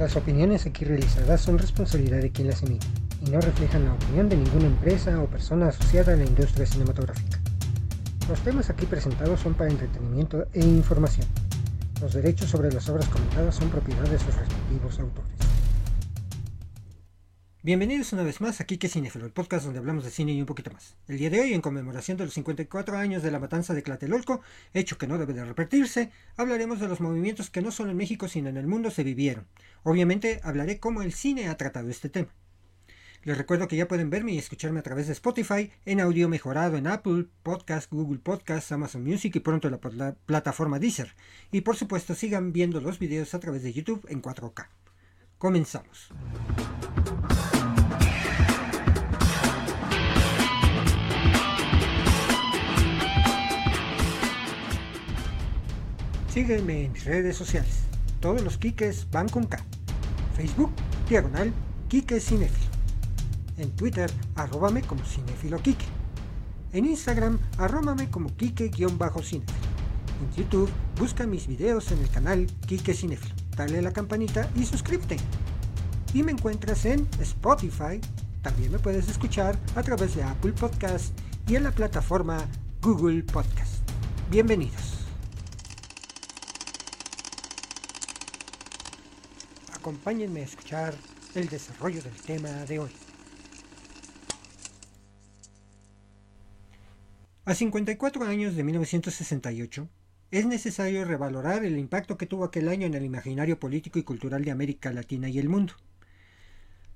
Las opiniones aquí realizadas son responsabilidad de quien las emite y no reflejan la opinión de ninguna empresa o persona asociada a la industria cinematográfica. Los temas aquí presentados son para entretenimiento e información. Los derechos sobre las obras comentadas son propiedad de sus respectivos autores. Bienvenidos una vez más a Kike Cinefilo, el podcast donde hablamos de cine y un poquito más. El día de hoy, en conmemoración de los 54 años de la matanza de Tlatelolco, hecho que no debe de repetirse, hablaremos de los movimientos que no solo en México sino en el mundo se vivieron. Obviamente hablaré cómo el cine ha tratado este tema. Les recuerdo que ya pueden verme y escucharme a través de Spotify, en audio mejorado en Apple Podcast, Google Podcast, Amazon Music y pronto la, la plataforma Deezer. Y por supuesto sigan viendo los videos a través de YouTube en 4K. Comenzamos. Sígueme en mis redes sociales. Todos los Kikes van con K. Facebook, diagonal, Kike Cinefilo. En Twitter, arróbame como Cinefilo Kike. En Instagram, arróbame como Kike-Cinefilo. En YouTube, busca mis videos en el canal Kike Cinefilo. Dale la campanita y suscríbete. Y me encuentras en Spotify. También me puedes escuchar a través de Apple Podcast y en la plataforma Google Podcast. Bienvenidos. Acompáñenme a escuchar el desarrollo del tema de hoy. A 54 años de 1968, es necesario revalorar el impacto que tuvo aquel año en el imaginario político y cultural de América Latina y el mundo.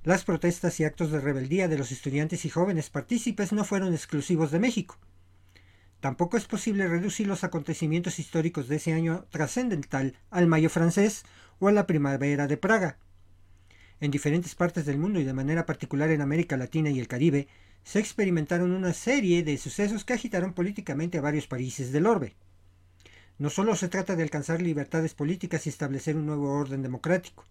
Las protestas y actos de rebeldía de los estudiantes y jóvenes partícipes no fueron exclusivos de México. Tampoco es posible reducir los acontecimientos históricos de ese año trascendental al Mayo francés o a la Primavera de Praga. En diferentes partes del mundo y de manera particular en América Latina y el Caribe, se experimentaron una serie de sucesos que agitaron políticamente a varios países del orbe. No solo se trata de alcanzar libertades políticas y establecer un nuevo orden democrático.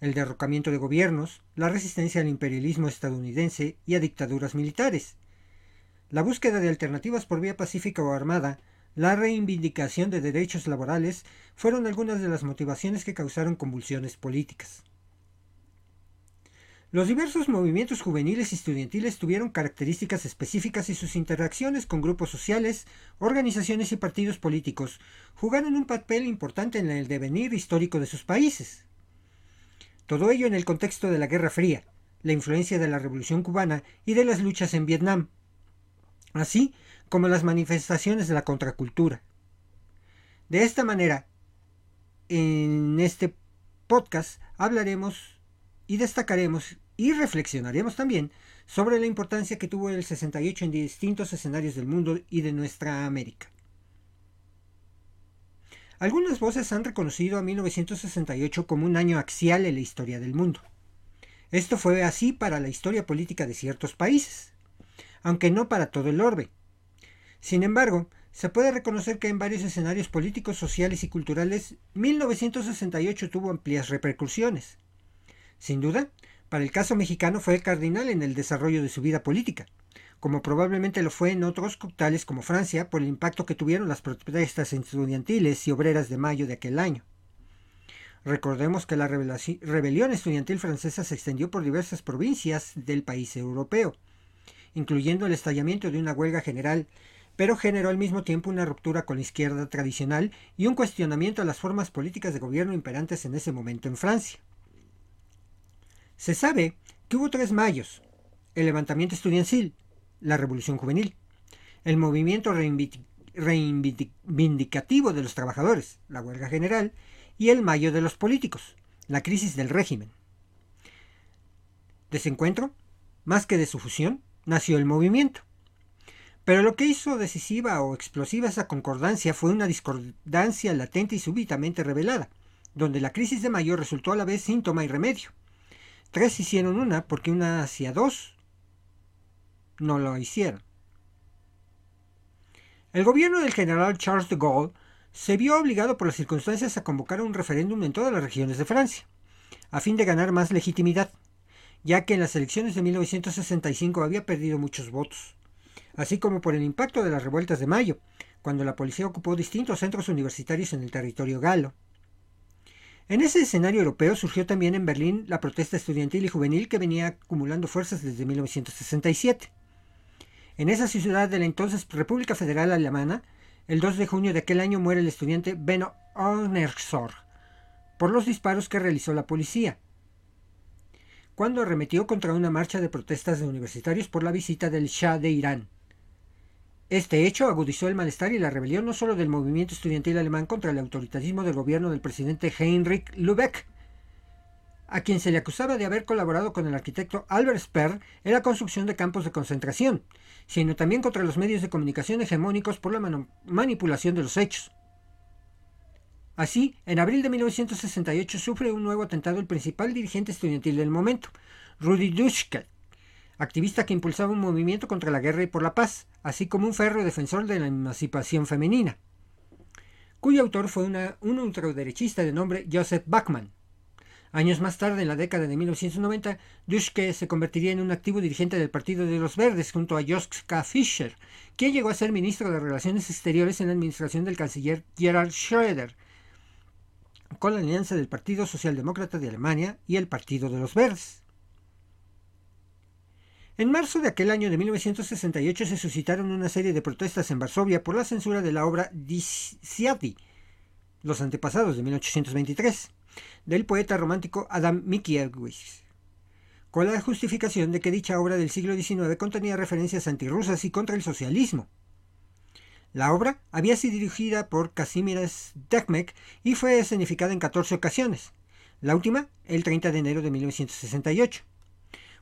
El derrocamiento de gobiernos, la resistencia al imperialismo estadounidense y a dictaduras militares. La búsqueda de alternativas por vía pacífica o armada la reivindicación de derechos laborales fueron algunas de las motivaciones que causaron convulsiones políticas. Los diversos movimientos juveniles y estudiantiles tuvieron características específicas y sus interacciones con grupos sociales, organizaciones y partidos políticos jugaron un papel importante en el devenir histórico de sus países. Todo ello en el contexto de la Guerra Fría, la influencia de la Revolución cubana y de las luchas en Vietnam. Así, como las manifestaciones de la contracultura. De esta manera, en este podcast hablaremos y destacaremos y reflexionaremos también sobre la importancia que tuvo el 68 en distintos escenarios del mundo y de nuestra América. Algunas voces han reconocido a 1968 como un año axial en la historia del mundo. Esto fue así para la historia política de ciertos países, aunque no para todo el orbe. Sin embargo, se puede reconocer que en varios escenarios políticos, sociales y culturales, 1968 tuvo amplias repercusiones. Sin duda, para el caso mexicano fue cardinal en el desarrollo de su vida política, como probablemente lo fue en otros tales como Francia por el impacto que tuvieron las protestas estudiantiles y obreras de mayo de aquel año. Recordemos que la rebelión estudiantil francesa se extendió por diversas provincias del país europeo, incluyendo el estallamiento de una huelga general pero generó al mismo tiempo una ruptura con la izquierda tradicional y un cuestionamiento a las formas políticas de gobierno imperantes en ese momento en Francia. Se sabe que hubo tres mayos, el levantamiento estudiantil, la revolución juvenil, el movimiento reivindicativo de los trabajadores, la huelga general, y el mayo de los políticos, la crisis del régimen. De más que de su fusión, nació el movimiento. Pero lo que hizo decisiva o explosiva esa concordancia fue una discordancia latente y súbitamente revelada, donde la crisis de Mayo resultó a la vez síntoma y remedio. Tres hicieron una porque una hacia dos no lo hicieron. El gobierno del general Charles de Gaulle se vio obligado por las circunstancias a convocar un referéndum en todas las regiones de Francia, a fin de ganar más legitimidad, ya que en las elecciones de 1965 había perdido muchos votos así como por el impacto de las revueltas de mayo, cuando la policía ocupó distintos centros universitarios en el territorio galo. En ese escenario europeo surgió también en Berlín la protesta estudiantil y juvenil que venía acumulando fuerzas desde 1967. En esa ciudad de la entonces República Federal Alemana, el 2 de junio de aquel año muere el estudiante Benno Ornersor por los disparos que realizó la policía, cuando arremetió contra una marcha de protestas de universitarios por la visita del Shah de Irán. Este hecho agudizó el malestar y la rebelión no solo del movimiento estudiantil alemán contra el autoritarismo del gobierno del presidente Heinrich Lübeck, a quien se le acusaba de haber colaborado con el arquitecto Albert Speer en la construcción de campos de concentración, sino también contra los medios de comunicación hegemónicos por la manipulación de los hechos. Así, en abril de 1968 sufre un nuevo atentado el principal dirigente estudiantil del momento, Rudi Dutschke, activista que impulsaba un movimiento contra la guerra y por la paz, así como un férreo defensor de la emancipación femenina, cuyo autor fue un ultraderechista de nombre Joseph Bachmann. Años más tarde, en la década de 1990, Duschke se convertiría en un activo dirigente del Partido de los Verdes junto a Joschka Fischer, quien llegó a ser ministro de Relaciones Exteriores en la administración del canciller Gerhard Schröder, con la alianza del Partido Socialdemócrata de Alemania y el Partido de los Verdes. En marzo de aquel año de 1968 se suscitaron una serie de protestas en Varsovia por la censura de la obra Disiadi, Los antepasados de 1823, del poeta romántico Adam Mickiewicz, con la justificación de que dicha obra del siglo XIX contenía referencias antirrusas y contra el socialismo. La obra había sido dirigida por Kazimierz Dekmek y fue escenificada en 14 ocasiones, la última el 30 de enero de 1968.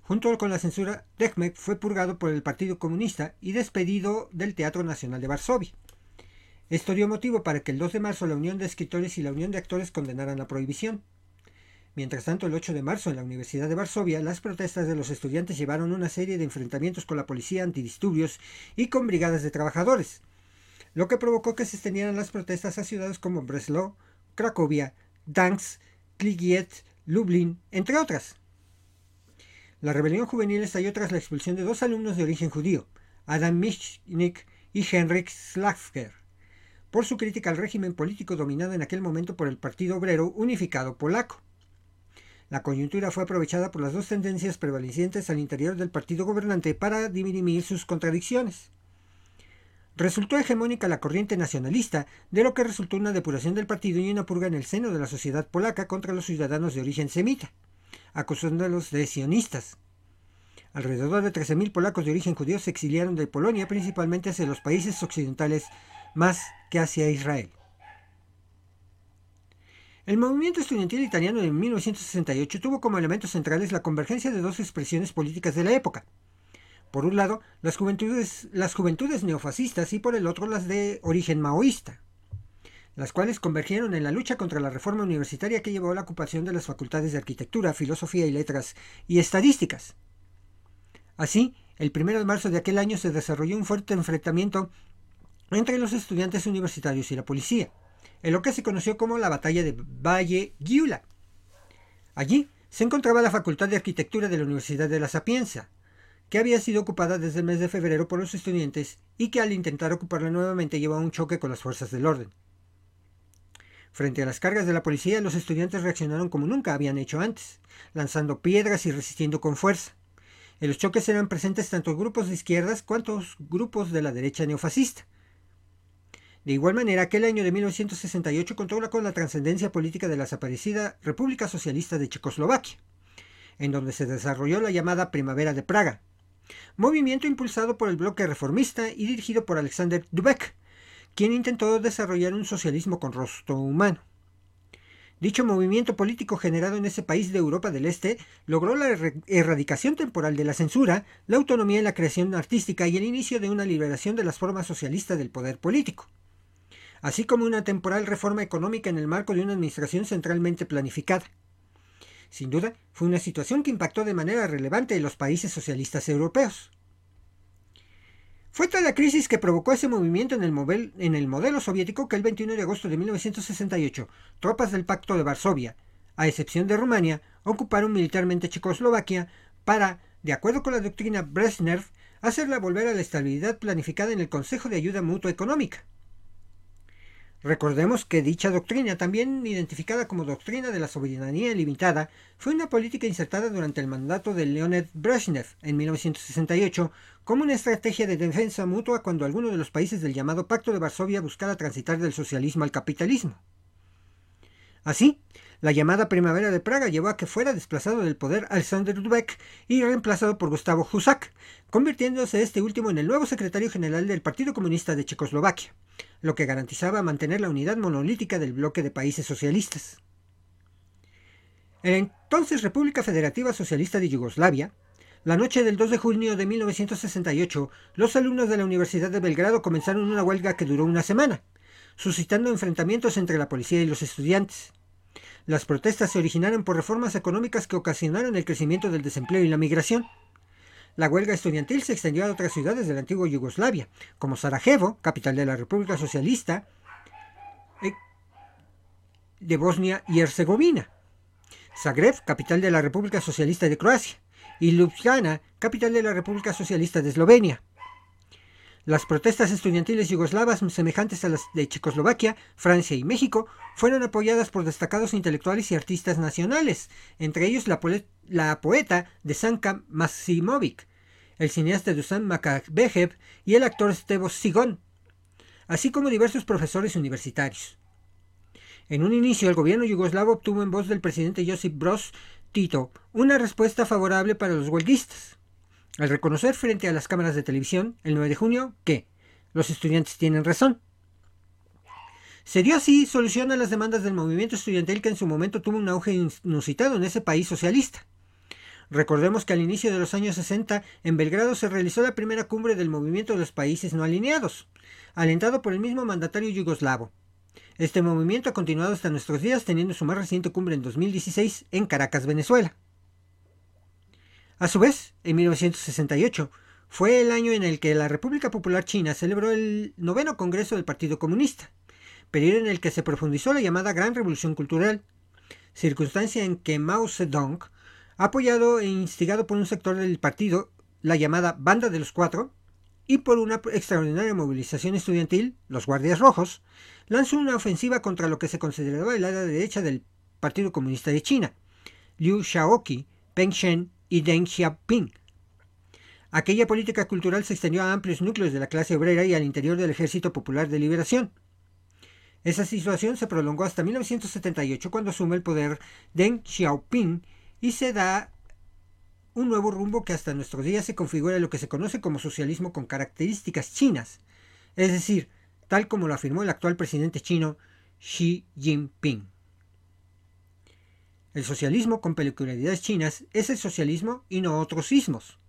Junto con la censura, Dekmek fue purgado por el Partido Comunista y despedido del Teatro Nacional de Varsovia. Esto dio motivo para que el 2 de marzo la Unión de Escritores y la Unión de Actores condenaran la prohibición. Mientras tanto, el 8 de marzo en la Universidad de Varsovia, las protestas de los estudiantes llevaron una serie de enfrentamientos con la policía antidisturbios y con brigadas de trabajadores, lo que provocó que se extendieran las protestas a ciudades como Breslau, Cracovia, Dansk, Kligiet, Lublin, entre otras. La rebelión juvenil estalló tras la expulsión de dos alumnos de origen judío, Adam Michnik y Henrik Slafker, por su crítica al régimen político dominado en aquel momento por el Partido Obrero Unificado Polaco. La coyuntura fue aprovechada por las dos tendencias prevalecientes al interior del partido gobernante para dirimir sus contradicciones. Resultó hegemónica la corriente nacionalista, de lo que resultó una depuración del partido y una purga en el seno de la sociedad polaca contra los ciudadanos de origen semita acusándolos de sionistas. Alrededor de 13.000 polacos de origen judío se exiliaron de Polonia, principalmente hacia los países occidentales, más que hacia Israel. El movimiento estudiantil italiano de 1968 tuvo como elementos centrales la convergencia de dos expresiones políticas de la época. Por un lado, las juventudes, las juventudes neofascistas y por el otro las de origen maoísta las cuales convergieron en la lucha contra la reforma universitaria que llevó a la ocupación de las facultades de arquitectura, filosofía y letras y estadísticas. Así, el 1 de marzo de aquel año se desarrolló un fuerte enfrentamiento entre los estudiantes universitarios y la policía, en lo que se conoció como la batalla de Valle Giula. Allí se encontraba la Facultad de Arquitectura de la Universidad de La Sapienza, que había sido ocupada desde el mes de febrero por los estudiantes y que al intentar ocuparla nuevamente llevó a un choque con las fuerzas del orden. Frente a las cargas de la policía, los estudiantes reaccionaron como nunca habían hecho antes, lanzando piedras y resistiendo con fuerza. En los choques eran presentes tanto grupos de izquierdas cuanto grupos de la derecha neofascista. De igual manera, aquel año de 1968 contó con la trascendencia política de la desaparecida República Socialista de Checoslovaquia, en donde se desarrolló la llamada Primavera de Praga, movimiento impulsado por el bloque reformista y dirigido por Alexander Dubek, quien intentó desarrollar un socialismo con rostro humano. Dicho movimiento político generado en ese país de Europa del Este logró la erradicación temporal de la censura, la autonomía en la creación artística y el inicio de una liberación de las formas socialistas del poder político, así como una temporal reforma económica en el marco de una administración centralmente planificada. Sin duda, fue una situación que impactó de manera relevante en los países socialistas europeos. Fue tal la crisis que provocó ese movimiento en el, en el modelo soviético que el 21 de agosto de 1968, tropas del Pacto de Varsovia, a excepción de Rumania, ocuparon militarmente Checoslovaquia para, de acuerdo con la doctrina Brezhnev, hacerla volver a la estabilidad planificada en el Consejo de Ayuda Mutua Económica. Recordemos que dicha doctrina, también identificada como doctrina de la soberanía ilimitada, fue una política insertada durante el mandato de Leonid Brezhnev en 1968 como una estrategia de defensa mutua cuando alguno de los países del llamado Pacto de Varsovia buscara transitar del socialismo al capitalismo. Así, la llamada Primavera de Praga llevó a que fuera desplazado del poder Alexander Dubek y reemplazado por Gustavo Husak, convirtiéndose este último en el nuevo secretario general del Partido Comunista de Checoslovaquia, lo que garantizaba mantener la unidad monolítica del bloque de países socialistas. En entonces República Federativa Socialista de Yugoslavia, la noche del 2 de junio de 1968, los alumnos de la Universidad de Belgrado comenzaron una huelga que duró una semana, suscitando enfrentamientos entre la policía y los estudiantes. Las protestas se originaron por reformas económicas que ocasionaron el crecimiento del desempleo y la migración. La huelga estudiantil se extendió a otras ciudades de la antigua Yugoslavia, como Sarajevo, capital de la República Socialista eh, de Bosnia y Herzegovina, Zagreb, capital de la República Socialista de Croacia, y Ljubljana, capital de la República Socialista de Eslovenia. Las protestas estudiantiles yugoslavas semejantes a las de Checoslovaquia, Francia y México fueron apoyadas por destacados intelectuales y artistas nacionales, entre ellos la, poeta de Sanka Masimovic, el cineasta Dusan Makabejev y el actor Stevo Sigon, así como diversos profesores universitarios. En un inicio, el gobierno yugoslavo obtuvo en voz del presidente Josip Broz Tito una respuesta favorable para los huelguistas al reconocer frente a las cámaras de televisión el 9 de junio que los estudiantes tienen razón. Se dio así solución a las demandas del movimiento estudiantil que en su momento tuvo un auge inusitado en ese país socialista. Recordemos que al inicio de los años 60 en Belgrado se realizó la primera cumbre del movimiento de los países no alineados, alentado por el mismo mandatario yugoslavo. Este movimiento ha continuado hasta nuestros días teniendo su más reciente cumbre en 2016 en Caracas, Venezuela. A su vez, en 1968, fue el año en el que la República Popular China celebró el noveno Congreso del Partido Comunista, periodo en el que se profundizó la llamada Gran Revolución Cultural, circunstancia en que Mao Zedong, apoyado e instigado por un sector del partido, la llamada Banda de los Cuatro, y por una extraordinaria movilización estudiantil, los Guardias Rojos, lanzó una ofensiva contra lo que se consideraba el ala derecha del Partido Comunista de China, Liu Shaoqi, Peng Shen y Deng Xiaoping. Aquella política cultural se extendió a amplios núcleos de la clase obrera y al interior del Ejército Popular de Liberación. Esa situación se prolongó hasta 1978 cuando asume el poder Deng Xiaoping y se da un nuevo rumbo que hasta nuestros días se configura lo que se conoce como socialismo con características chinas, es decir, tal como lo afirmó el actual presidente chino Xi Jinping. El socialismo con peculiaridades chinas es el socialismo y no otros ismos.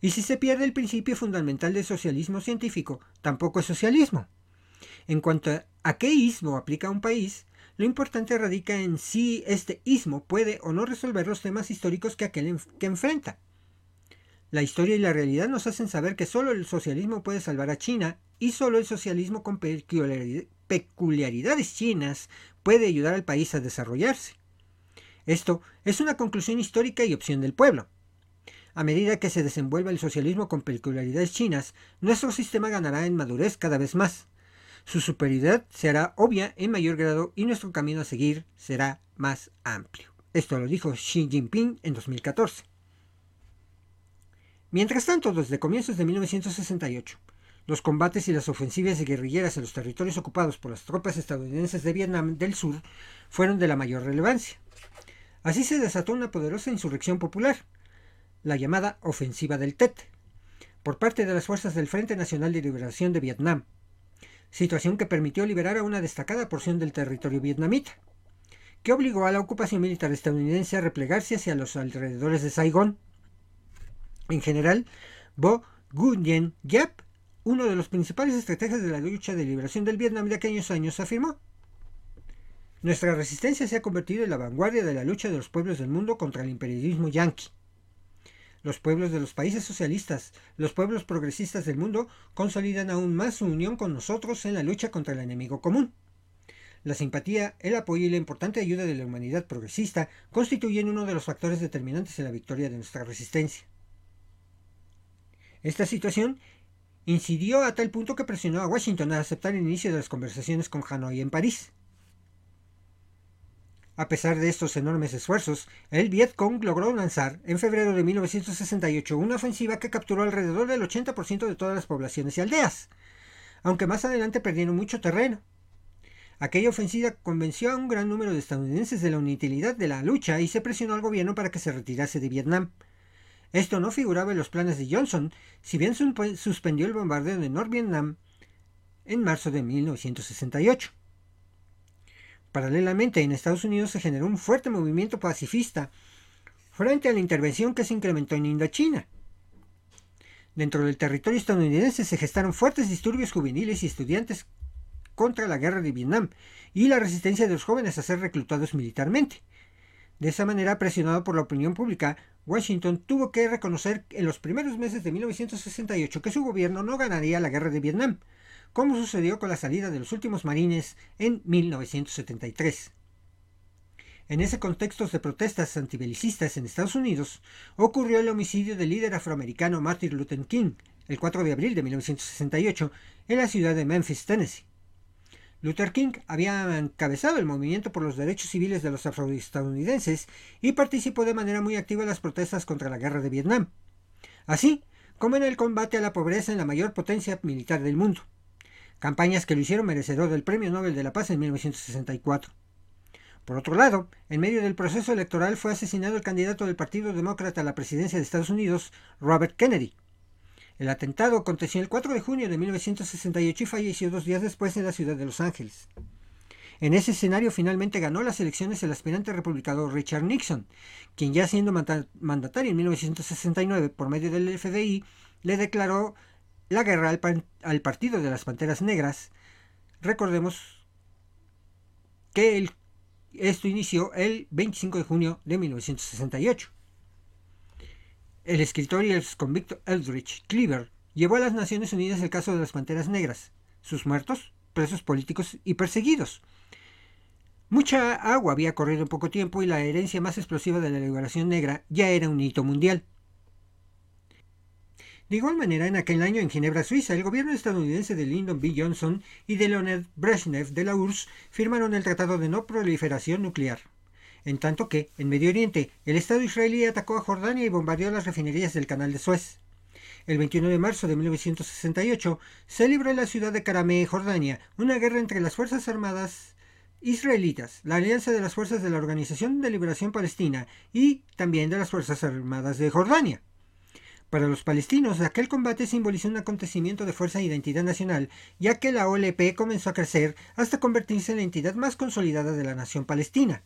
Y si se pierde el principio fundamental del socialismo científico, tampoco es socialismo. En cuanto a qué ismo aplica un país, lo importante radica en si este ismo puede o no resolver los temas históricos que aquel que enfrenta. La historia y la realidad nos hacen saber que solo el socialismo puede salvar a China y solo el socialismo con peculiaridades chinas puede ayudar al país a desarrollarse. Esto es una conclusión histórica y opción del pueblo. A medida que se desenvuelva el socialismo con peculiaridades chinas, nuestro sistema ganará en madurez cada vez más. Su superioridad se hará obvia en mayor grado y nuestro camino a seguir será más amplio. Esto lo dijo Xi Jinping en 2014. Mientras tanto, desde comienzos de 1968, los combates y las ofensivas guerrilleras en los territorios ocupados por las tropas estadounidenses de Vietnam del Sur fueron de la mayor relevancia. Así se desató una poderosa insurrección popular, la llamada Ofensiva del Tet, por parte de las fuerzas del Frente Nacional de Liberación de Vietnam, situación que permitió liberar a una destacada porción del territorio vietnamita, que obligó a la ocupación militar estadounidense a replegarse hacia los alrededores de Saigón. En general, Bo Nguyen Giap, uno de los principales estrategas de la lucha de liberación del Vietnam de aquellos años, afirmó nuestra resistencia se ha convertido en la vanguardia de la lucha de los pueblos del mundo contra el imperialismo yanqui. Los pueblos de los países socialistas, los pueblos progresistas del mundo, consolidan aún más su unión con nosotros en la lucha contra el enemigo común. La simpatía, el apoyo y la importante ayuda de la humanidad progresista constituyen uno de los factores determinantes en la victoria de nuestra resistencia. Esta situación incidió a tal punto que presionó a Washington a aceptar el inicio de las conversaciones con Hanoi en París. A pesar de estos enormes esfuerzos, el Vietcong logró lanzar en febrero de 1968 una ofensiva que capturó alrededor del 80% de todas las poblaciones y aldeas, aunque más adelante perdieron mucho terreno. Aquella ofensiva convenció a un gran número de estadounidenses de la inutilidad de la lucha y se presionó al gobierno para que se retirase de Vietnam. Esto no figuraba en los planes de Johnson, si bien suspendió el bombardeo de Nord-Vietnam en marzo de 1968. Paralelamente, en Estados Unidos se generó un fuerte movimiento pacifista frente a la intervención que se incrementó en Indochina. Dentro del territorio estadounidense se gestaron fuertes disturbios juveniles y estudiantes contra la guerra de Vietnam y la resistencia de los jóvenes a ser reclutados militarmente. De esa manera, presionado por la opinión pública, Washington tuvo que reconocer en los primeros meses de 1968 que su gobierno no ganaría la guerra de Vietnam, como sucedió con la salida de los últimos marines en 1973. En ese contexto de protestas antibelicistas en Estados Unidos, ocurrió el homicidio del líder afroamericano Martin Luther King el 4 de abril de 1968 en la ciudad de Memphis, Tennessee. Luther King había encabezado el movimiento por los derechos civiles de los afroestadounidenses y participó de manera muy activa en las protestas contra la guerra de Vietnam, así como en el combate a la pobreza en la mayor potencia militar del mundo campañas que lo hicieron merecedor del Premio Nobel de la Paz en 1964. Por otro lado, en medio del proceso electoral fue asesinado el candidato del Partido Demócrata a la presidencia de Estados Unidos, Robert Kennedy. El atentado aconteció el 4 de junio de 1968 y falleció dos días después en la ciudad de Los Ángeles. En ese escenario finalmente ganó las elecciones el aspirante republicano Richard Nixon, quien ya siendo mandatario en 1969 por medio del FBI, le declaró la guerra al, partido de las Panteras Negras. Recordemos que esto inició el 25 de junio de 1968. El escritor y el convicto Eldridge Cleaver llevó a las Naciones Unidas el caso de las Panteras Negras, sus muertos, presos políticos y perseguidos. Mucha agua había corrido en poco tiempo y la herencia más explosiva de la liberación negra ya era un hito mundial. De igual manera, en aquel año en Ginebra, Suiza, el gobierno estadounidense de Lyndon B. Johnson y de Leonid Brezhnev de la URSS firmaron el Tratado de No Proliferación Nuclear. En tanto que, en Medio Oriente, el Estado israelí atacó a Jordania y bombardeó las refinerías del Canal de Suez. El 21 de marzo de 1968 se libró en la ciudad de Karameh, Jordania, una guerra entre las Fuerzas Armadas israelitas, la alianza de las fuerzas de la Organización de Liberación Palestina y también de las Fuerzas Armadas de Jordania. Para los palestinos, aquel combate simbolizó un acontecimiento de fuerza e identidad nacional, ya que la OLP comenzó a crecer hasta convertirse en la entidad más consolidada de la nación palestina.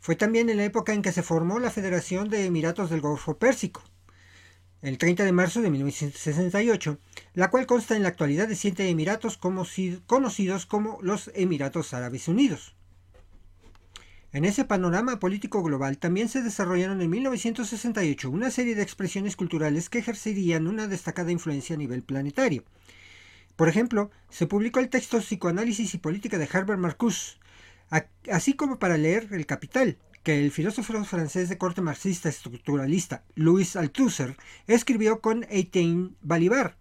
Fue también en la época en que se formó la Federación de Emiratos del Golfo Pérsico, el 30 de marzo de 1968, la cual consta en la actualidad de siete emiratos conocidos como los Emiratos Árabes Unidos. En ese panorama político global también se desarrollaron en 1968 una serie de expresiones culturales que ejercerían una destacada influencia a nivel planetario. Por ejemplo, se publicó el texto Psicoanálisis y Política de Herbert Marcuse, así como para leer El Capital, que el filósofo francés de corte marxista estructuralista Louis Althusser escribió con Eitain Balibar.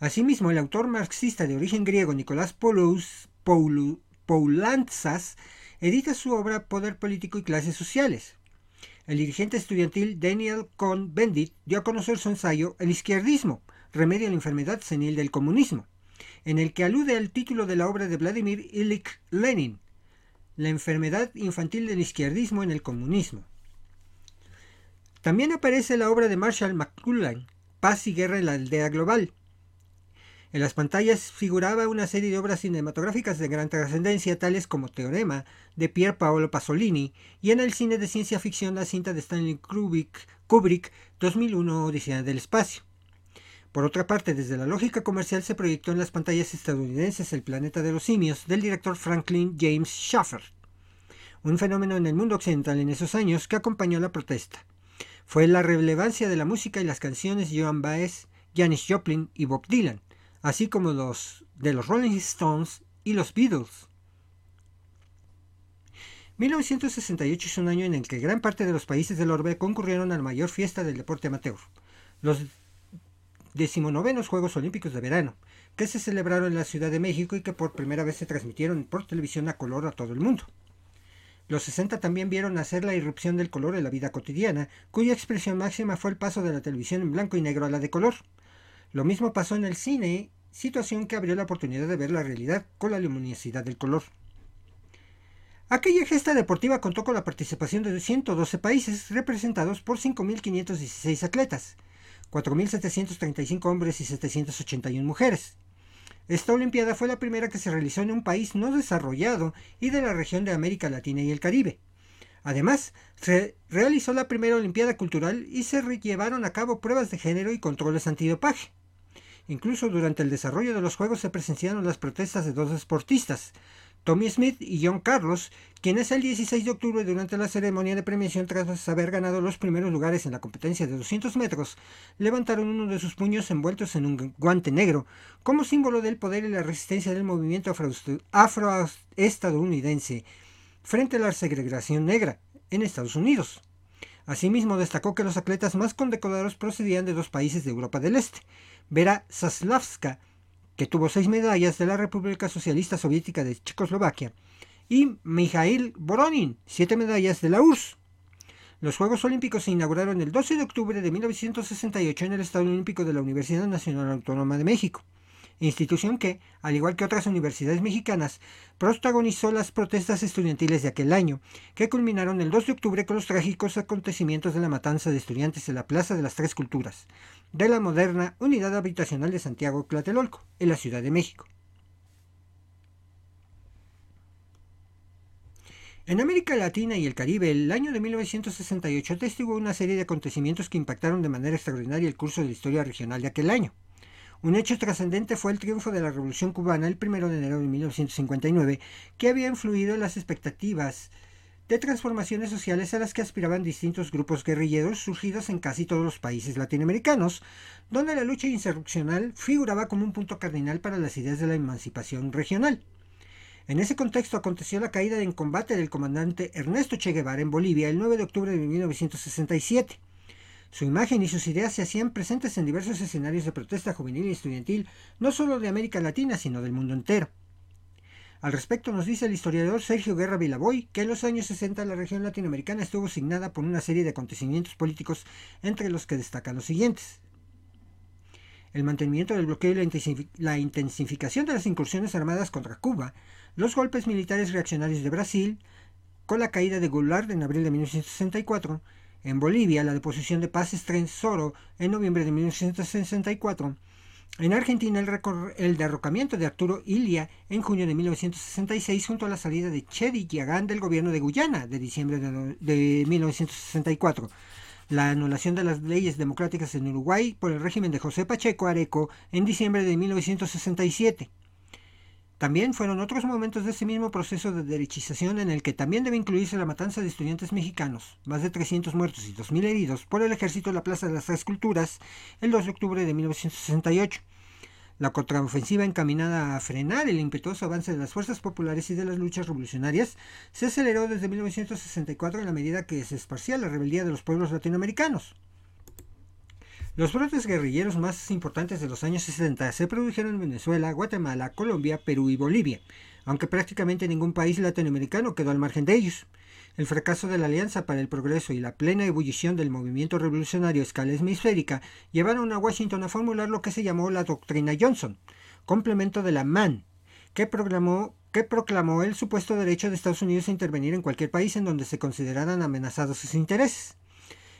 Asimismo, el autor marxista de origen griego Nicolás Poulantzas edita su obra Poder Político y Clases Sociales. El dirigente estudiantil Daniel Cohn-Bendit dio a conocer su ensayo El izquierdismo, remedio a la enfermedad senil del comunismo, en el que alude al título de la obra de Vladimir Ilich Lenin, La enfermedad infantil del izquierdismo en el comunismo. También aparece la obra de Marshall McLuhan, Paz y Guerra en la Aldea Global, en las pantallas figuraba una serie de obras cinematográficas de gran trascendencia, tales como Teorema, de Pier Paolo Pasolini, y en el cine de ciencia ficción la cinta de Stanley Kubrick, Kubrick 2001 Odisea del Espacio. Por otra parte, desde la lógica comercial se proyectó en las pantallas estadounidenses El planeta de los simios del director Franklin James Schaffer, un fenómeno en el mundo occidental en esos años que acompañó la protesta. Fue la relevancia de la música y las canciones Joan Baez, Janis Joplin y Bob Dylan, así como los de los Rolling Stones y los Beatles. 1968 es un año en el que gran parte de los países del orbe concurrieron a la mayor fiesta del deporte amateur, los decimonovenos Juegos Olímpicos de Verano, que se celebraron en la Ciudad de México y que por primera vez se transmitieron por televisión a color a todo el mundo. Los 60 también vieron nacer la irrupción del color en la vida cotidiana, cuya expresión máxima fue el paso de la televisión en blanco y negro a la de color. Lo mismo pasó en el cine, situación que abrió la oportunidad de ver la realidad con la luminosidad del color. Aquella gesta deportiva contó con la participación de 112 países representados por 5.516 atletas, 4.735 hombres y 781 mujeres. Esta Olimpiada fue la primera que se realizó en un país no desarrollado y de la región de América Latina y el Caribe. Además, se realizó la primera Olimpiada Cultural y se llevaron a cabo pruebas de género y controles antidopaje. Incluso durante el desarrollo de los Juegos se presenciaron las protestas de dos deportistas, Tommy Smith y John Carlos, quienes el 16 de octubre durante la ceremonia de premiación tras haber ganado los primeros lugares en la competencia de 200 metros, levantaron uno de sus puños envueltos en un guante negro, como símbolo del poder y la resistencia del movimiento afroestadounidense frente a la segregación negra en Estados Unidos. Asimismo, destacó que los atletas más condecorados procedían de dos países de Europa del Este, Vera Saslavska, que tuvo seis medallas de la República Socialista Soviética de Checoslovaquia, y Mikhail Voronin, siete medallas de la URSS. Los Juegos Olímpicos se inauguraron el 12 de octubre de 1968 en el Estadio Olímpico de la Universidad Nacional Autónoma de México, institución que, al igual que otras universidades mexicanas, protagonizó las protestas estudiantiles de aquel año, que culminaron el 2 de octubre con los trágicos acontecimientos de la matanza de estudiantes en la Plaza de las Tres Culturas, de la moderna Unidad Habitacional de Santiago Tlatelolco, en la Ciudad de México. En América Latina y el Caribe, el año de 1968 atestiguó una serie de acontecimientos que impactaron de manera extraordinaria el curso de la historia regional de aquel año. Un hecho trascendente fue el triunfo de la Revolución cubana el 1 de enero de 1959, que había influido en las expectativas de transformaciones sociales a las que aspiraban distintos grupos guerrilleros surgidos en casi todos los países latinoamericanos, donde la lucha insurreccional figuraba como un punto cardinal para las ideas de la emancipación regional. En ese contexto aconteció la caída en combate del comandante Ernesto Che Guevara en Bolivia el 9 de octubre de 1967. Su imagen y sus ideas se hacían presentes en diversos escenarios de protesta juvenil y estudiantil, no solo de América Latina, sino del mundo entero. Al respecto nos dice el historiador Sergio Guerra Vilaboy que en los años 60 la región latinoamericana estuvo signada por una serie de acontecimientos políticos entre los que destacan los siguientes. El mantenimiento del bloqueo y la intensificación de las incursiones armadas contra Cuba, los golpes militares reaccionarios de Brasil, con la caída de Goulart en abril de 1964, en Bolivia la deposición de Paz Soro en noviembre de 1964, en Argentina, el, derrocamiento de Arturo Ilia en junio de 1966 junto a la salida de Chedi Yagán del gobierno de Guyana de diciembre de, de 1964. La anulación de las leyes democráticas en Uruguay por el régimen de José Pacheco Areco en diciembre de 1967. También fueron otros momentos de ese mismo proceso de derechización en el que también debe incluirse la matanza de estudiantes mexicanos, más de 300 muertos y 2.000 heridos por el ejército en la Plaza de las Tres Culturas el 2 de octubre de 1968. La contraofensiva encaminada a frenar el impetuoso avance de las fuerzas populares y de las luchas revolucionarias se aceleró desde 1964 en la medida que se esparcía la rebeldía de los pueblos latinoamericanos. Los brotes guerrilleros más importantes de los años 60 se produjeron en Venezuela, Guatemala, Colombia, Perú y Bolivia, aunque prácticamente ningún país latinoamericano quedó al margen de ellos. El fracaso de la Alianza para el Progreso y la plena ebullición del movimiento revolucionario a escala hemisférica llevaron a Washington a formular lo que se llamó la Doctrina Johnson, complemento de la MAN, que, que proclamó el supuesto derecho de Estados Unidos a intervenir en cualquier país en donde se consideraran amenazados sus intereses.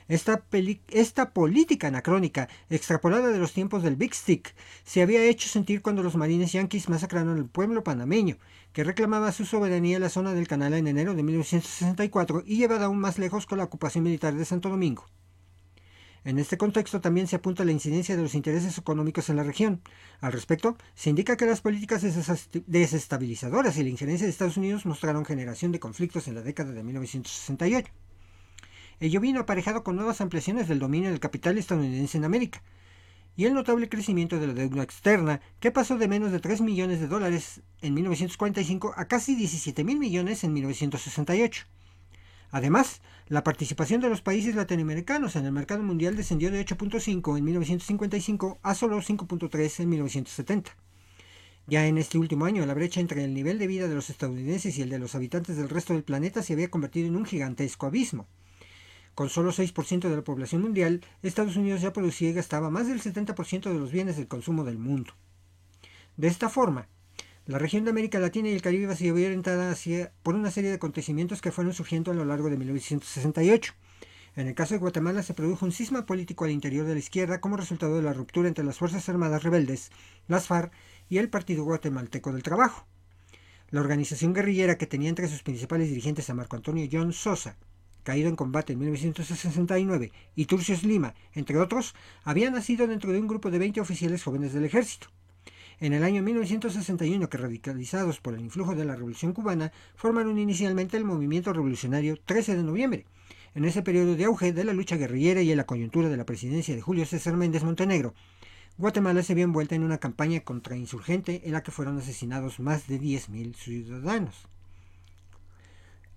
Esta, esta, política anacrónica, extrapolada de los tiempos del Big Stick, se había hecho sentir cuando los marines yanquis masacraron al pueblo panameño, que reclamaba su soberanía en la zona del canal en enero de 1964 y llevada aún más lejos con la ocupación militar de Santo Domingo. En este contexto también se apunta la incidencia de los intereses económicos en la región. Al respecto, se indica que las políticas desestabilizadoras y la injerencia de Estados Unidos mostraron generación de conflictos en la década de 1968. Ello vino aparejado con nuevas ampliaciones del dominio del capital estadounidense en América y el notable crecimiento de la deuda externa, que pasó de menos de 3 millones de dólares en 1945 a casi 17 mil millones en 1968. Además, la participación de los países latinoamericanos en el mercado mundial descendió de 8.5 en 1955 a solo 5.3 en 1970. Ya en este último año, la brecha entre el nivel de vida de los estadounidenses y el de los habitantes del resto del planeta se había convertido en un gigantesco abismo. Con solo 6% de la población mundial, Estados Unidos ya producía y gastaba más del 70% de los bienes del consumo del mundo. De esta forma, la región de América Latina y el Caribe se vio orientada por una serie de acontecimientos que fueron surgiendo a lo largo de 1968. En el caso de Guatemala se produjo un cisma político al interior de la izquierda como resultado de la ruptura entre las Fuerzas Armadas Rebeldes, las FARC y el Partido Guatemalteco del Trabajo. La organización guerrillera que tenía entre sus principales dirigentes a Marco Antonio John Sosa, caído en combate en 1969, y Turcios Lima, entre otros, había nacido dentro de un grupo de 20 oficiales jóvenes del ejército. En el año 1961, que radicalizados por el influjo de la Revolución cubana, formaron inicialmente el movimiento revolucionario 13 de noviembre. En ese periodo de auge de la lucha guerrillera y en la coyuntura de la presidencia de Julio César Méndez Montenegro, Guatemala se vio envuelta en una campaña contrainsurgente en la que fueron asesinados más de 10.000 ciudadanos.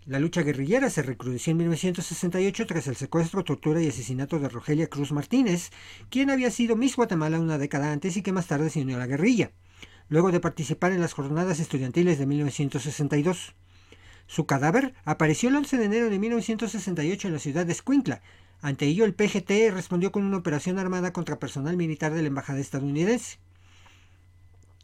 La lucha guerrillera se recrudeció en 1968 tras el secuestro, tortura y asesinato de Rogelia Cruz Martínez, quien había sido Miss Guatemala una década antes y que más tarde se unió a la guerrilla, luego de participar en las jornadas estudiantiles de 1962. Su cadáver apareció el 11 de enero de 1968 en la ciudad de Escuintla. Ante ello, el PGT respondió con una operación armada contra personal militar de la embajada estadounidense.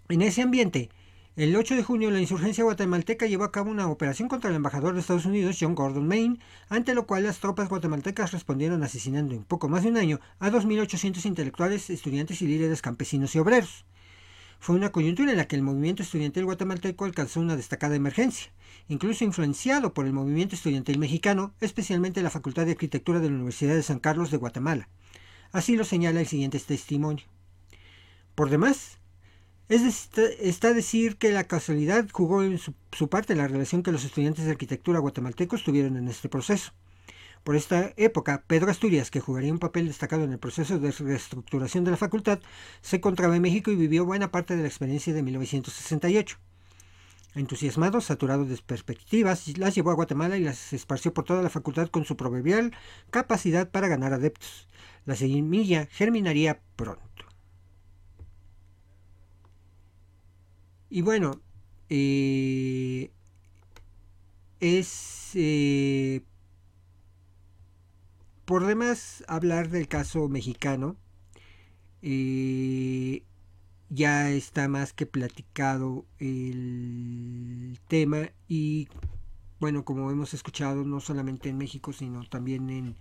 En ese ambiente, el 8 de junio, la insurgencia guatemalteca llevó a cabo una operación contra el embajador de Estados Unidos, John Gordon Maine, ante lo cual las tropas guatemaltecas respondieron asesinando en poco más de un año a 2.800 intelectuales, estudiantes y líderes campesinos y obreros. Fue una coyuntura en la que el movimiento estudiantil guatemalteco alcanzó una destacada emergencia, incluso influenciado por el movimiento estudiantil mexicano, especialmente la Facultad de Arquitectura de la Universidad de San Carlos de Guatemala. Así lo señala el siguiente testimonio. Por demás, es está decir que la casualidad jugó en su, parte en la relación que los estudiantes de arquitectura guatemaltecos tuvieron en este proceso. Por esta época, Pedro Asturias, que jugaría un papel destacado en el proceso de reestructuración de la facultad, se encontraba en México y vivió buena parte de la experiencia de 1968. Entusiasmado, saturado de perspectivas, las llevó a Guatemala y las esparció por toda la facultad con su proverbial capacidad para ganar adeptos. La semilla germinaría pronto. Y bueno, eh, es eh, por demás hablar del caso mexicano. Eh, ya está más que platicado el tema y bueno, como hemos escuchado, no solamente en México, sino también en,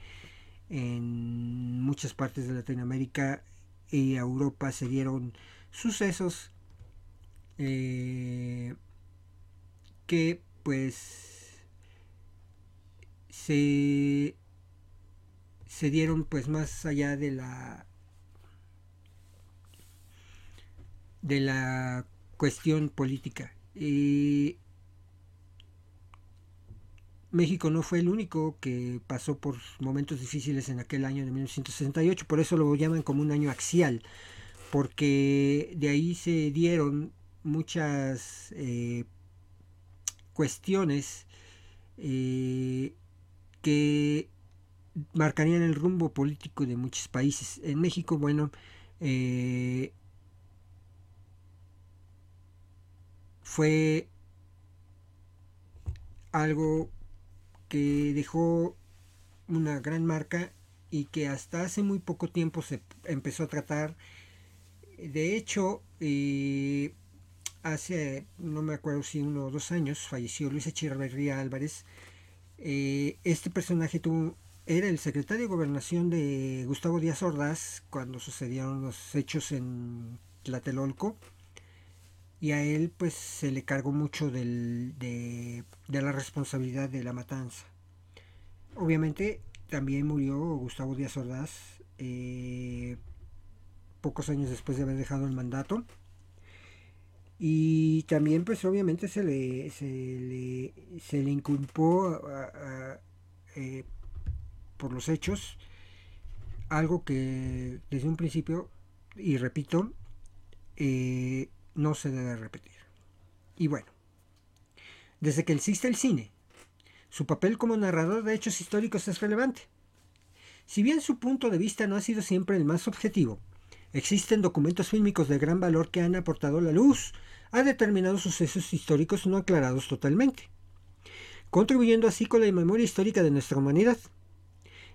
en muchas partes de Latinoamérica y Europa se dieron sucesos eh, que pues se, se dieron pues más allá de la de la cuestión política. Y México no fue el único que pasó por momentos difíciles en aquel año de 1968, por eso lo llaman como un año axial, porque de ahí se dieron muchas eh, cuestiones eh, que marcarían el rumbo político de muchos países. En México, bueno, eh, fue algo que dejó una gran marca y que hasta hace muy poco tiempo se empezó a tratar. De hecho, hace, no me acuerdo si uno o dos años, falleció Luis Echeverría Álvarez. Eh, este personaje tuvo, era el secretario de gobernación de Gustavo Díaz Ordaz cuando sucedieron los hechos en Tlatelolco. Y a él pues se le cargó mucho del, de, la responsabilidad de la matanza. Obviamente también murió Gustavo Díaz Ordaz eh, pocos años después de haber dejado el mandato. Y también pues obviamente se le, se le, se le inculpó eh, por los hechos algo que desde un principio, y repito, eh, no se debe repetir. Y bueno, desde que existe el cine, Su papel como narrador de hechos históricos es relevante. Si bien su punto de vista no ha sido siempre el más objetivo, existen documentos fílmicos de gran valor que han aportado la luz a determinados sucesos históricos no aclarados totalmente, contribuyendo así con la memoria histórica de nuestra humanidad.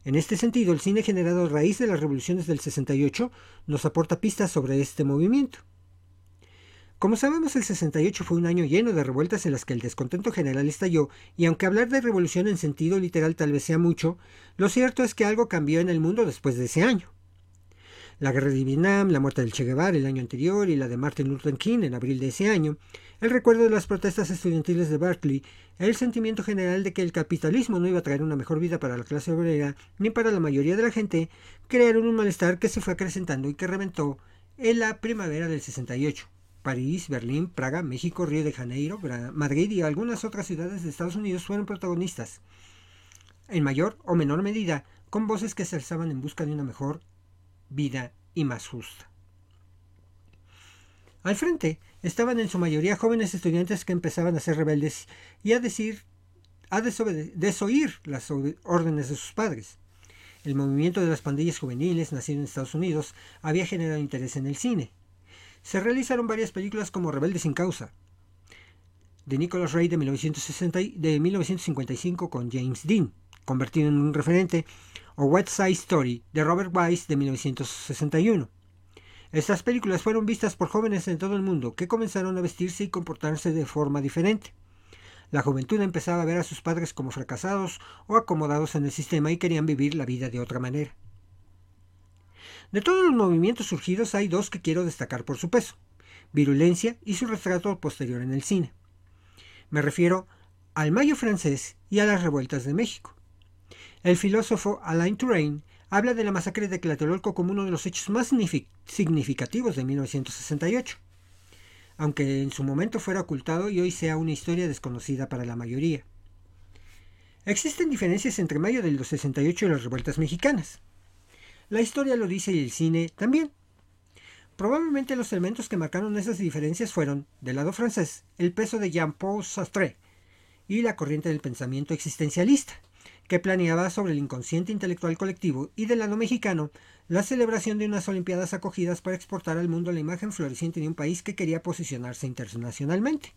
En este sentido, el cine generado a raíz de las revoluciones del 68 nos aporta pistas sobre este movimiento. Como sabemos, el 68 fue un año lleno de revueltas en las que el descontento general estalló, y aunque hablar de revolución en sentido literal tal vez sea mucho, lo cierto es que algo cambió en el mundo después de ese año. La guerra de Vietnam, la muerte del Che Guevara el año anterior y la de Martin Luther King en abril de ese año, el recuerdo de las protestas estudiantiles de Berkeley, el sentimiento general de que el capitalismo no iba a traer una mejor vida para la clase obrera ni para la mayoría de la gente, crearon un malestar que se fue acrecentando y que reventó en la primavera del 68. París, Berlín, Praga, México, Río de Janeiro, Madrid y algunas otras ciudades de Estados Unidos fueron protagonistas, en mayor o menor medida, con voces que se alzaban en busca de una mejor vida y más justa. Al frente estaban en su mayoría jóvenes estudiantes que empezaban a ser rebeldes y a decir a desoír las órdenes de sus padres. El movimiento de las pandillas juveniles, nacido en Estados Unidos, había generado interés en el cine se realizaron varias películas como Rebelde sin causa, de Nicholas Ray de, 1960, de 1955 con James Dean, convertido en un referente, o West Side Story de Robert Wise de 1961. Estas películas fueron vistas por jóvenes en todo el mundo que comenzaron a vestirse y comportarse de forma diferente. La juventud empezaba a ver a sus padres como fracasados o acomodados en el sistema y querían vivir la vida de otra manera. De todos los movimientos surgidos hay dos que quiero destacar por su peso, virulencia y su retrato posterior en el cine. Me refiero al Mayo francés y a las revueltas de México. El filósofo Alain Touraine habla de la masacre de Tlatelolco como uno de los hechos más significativos de 1968, aunque en su momento fuera ocultado y hoy sea una historia desconocida para la mayoría. Existen diferencias entre Mayo del 68 y las revueltas mexicanas. La historia lo dice y el cine también. Probablemente los elementos que marcaron esas diferencias fueron, del lado francés, el peso de Jean-Paul Sartre y la corriente del pensamiento existencialista, que planeaba sobre el inconsciente intelectual colectivo, y del lado mexicano, la celebración de unas Olimpiadas acogidas para exportar al mundo la imagen floreciente de un país que quería posicionarse internacionalmente.